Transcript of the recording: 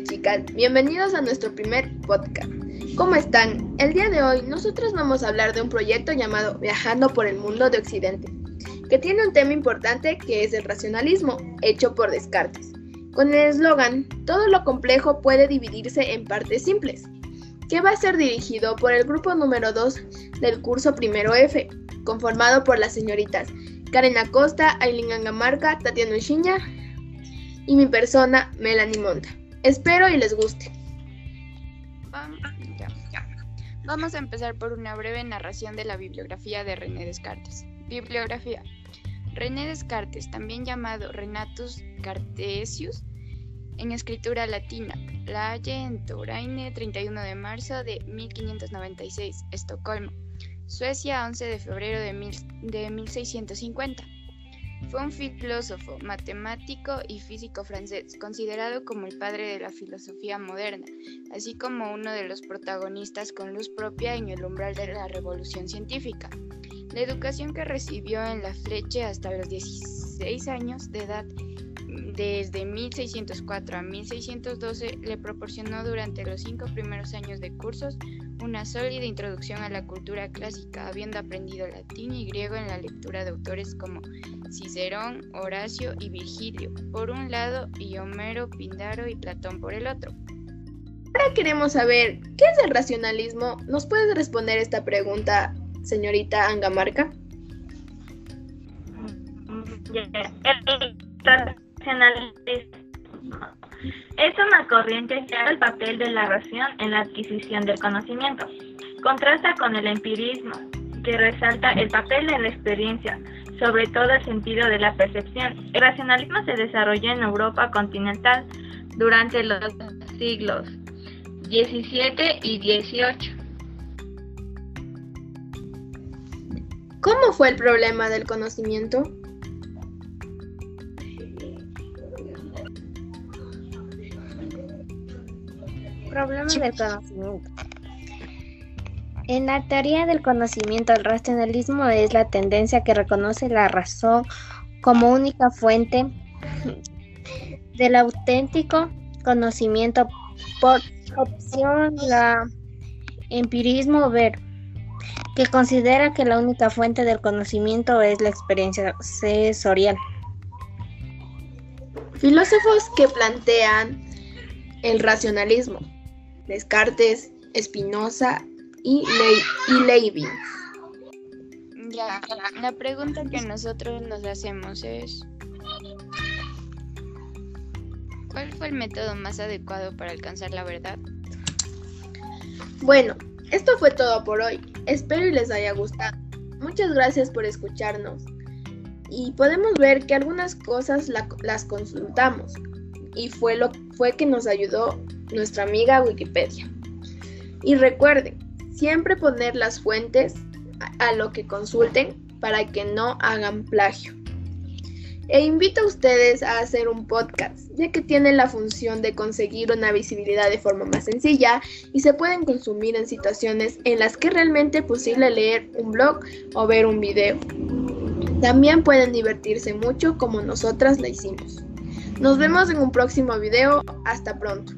chicas, bienvenidos a nuestro primer podcast. ¿Cómo están? El día de hoy nosotros vamos a hablar de un proyecto llamado Viajando por el Mundo de Occidente, que tiene un tema importante que es el racionalismo, hecho por Descartes. Con el eslogan, todo lo complejo puede dividirse en partes simples, que va a ser dirigido por el grupo número 2 del curso primero F, conformado por las señoritas Karen Acosta, Aileen Angamarca, Tatiana Ushiña y mi persona, Melanie Monta. Espero y les guste. Vamos a empezar por una breve narración de la bibliografía de René Descartes. Bibliografía. René Descartes, también llamado Renatus Cartesius, en escritura latina. La Halle en Touraine, 31 de marzo de 1596, Estocolmo. Suecia, 11 de febrero de, 1650. Fue un filósofo, matemático y físico francés, considerado como el padre de la filosofía moderna, así como uno de los protagonistas con luz propia en el umbral de la revolución científica. La educación que recibió en la Fleche hasta los 16 años de edad desde 1604 a 1612 le proporcionó durante los cinco primeros años de cursos una sólida introducción a la cultura clásica, habiendo aprendido latín y griego en la lectura de autores como Cicerón, Horacio y Virgilio, por un lado, y Homero, Pindaro y Platón por el otro. Ahora queremos saber, ¿qué es el racionalismo? ¿Nos puedes responder esta pregunta, señorita Angamarca? Es una corriente que el papel de la razón en la adquisición del conocimiento. Contrasta con el empirismo, que resalta el papel de la experiencia, sobre todo el sentido de la percepción. El racionalismo se desarrolló en Europa continental durante los siglos XVII y XVIII. ¿Cómo fue el problema del conocimiento? Problema del conocimiento. En la teoría del conocimiento, el racionalismo es la tendencia que reconoce la razón como única fuente del auténtico conocimiento por opción la empirismo ver que considera que la única fuente del conocimiento es la experiencia sensorial. Filósofos que plantean el racionalismo Descartes, Spinoza y, Leibniz. Ya, la pregunta que nosotros nos hacemos es, ¿cuál fue el método más adecuado para alcanzar la verdad? Bueno, esto fue todo por hoy. Espero y les haya gustado. Muchas gracias por escucharnos. Y podemos ver que algunas cosas las consultamos. Y fue lo fue que nos ayudó nuestra amiga Wikipedia. Y recuerden, siempre poner las fuentes a lo que consulten para que no hagan plagio. E invito a ustedes a hacer un podcast, ya que tiene la función de conseguir una visibilidad de forma más sencilla y se pueden consumir en situaciones en las que realmente es posible leer un blog o ver un video. También pueden divertirse mucho como nosotras lo hicimos. Nos vemos en un próximo video. Hasta pronto.